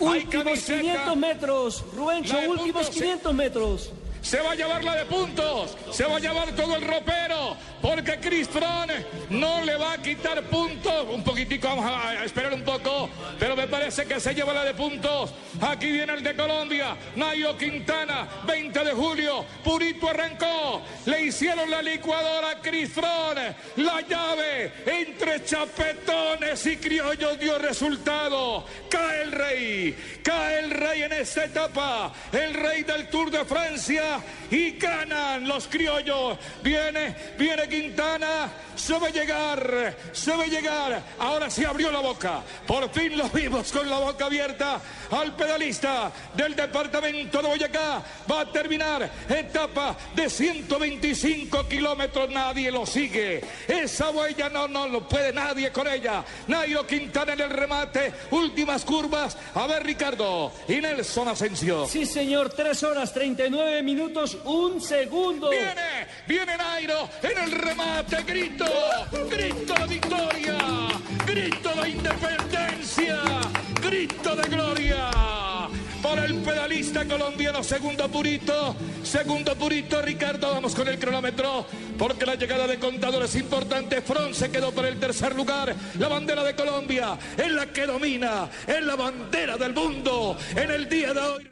Últimos 500 metros. Ruencho, últimos 500 metros se va a llevar la de puntos, se va a llevar todo el ropero, porque Cristrón no le va a quitar puntos. Un poquitico, vamos a esperar un poco, pero parece que se lleva la de puntos. Aquí viene el de Colombia, Nayo Quintana, 20 de julio, Purito arrancó, le hicieron la licuadora a la llave entre chapetones y criollos dio resultado. Cae el rey, cae el rey en esta etapa, el rey del Tour de Francia y ganan los criollos. Viene, viene Quintana, se va a llegar, se va a llegar. Ahora se abrió la boca. Por fin lo vimos con la boca abierta al pedalista del departamento de Boyacá. Va a terminar etapa de 125 kilómetros. Nadie lo sigue. Esa huella no, no lo puede nadie con ella. Nairo Quintana en el remate. Últimas curvas. A ver, Ricardo y Nelson Asensio. Sí, señor. Tres horas 39 minutos, un segundo. Viene, viene Nairo en el remate. Grito, grito de victoria. Grito de independencia. Grito de gloria para el pedalista colombiano, segundo Purito, segundo Purito, Ricardo, vamos con el cronómetro, porque la llegada de Contador es importante, Front se quedó por el tercer lugar, la bandera de Colombia es la que domina, es la bandera del mundo en el día de hoy.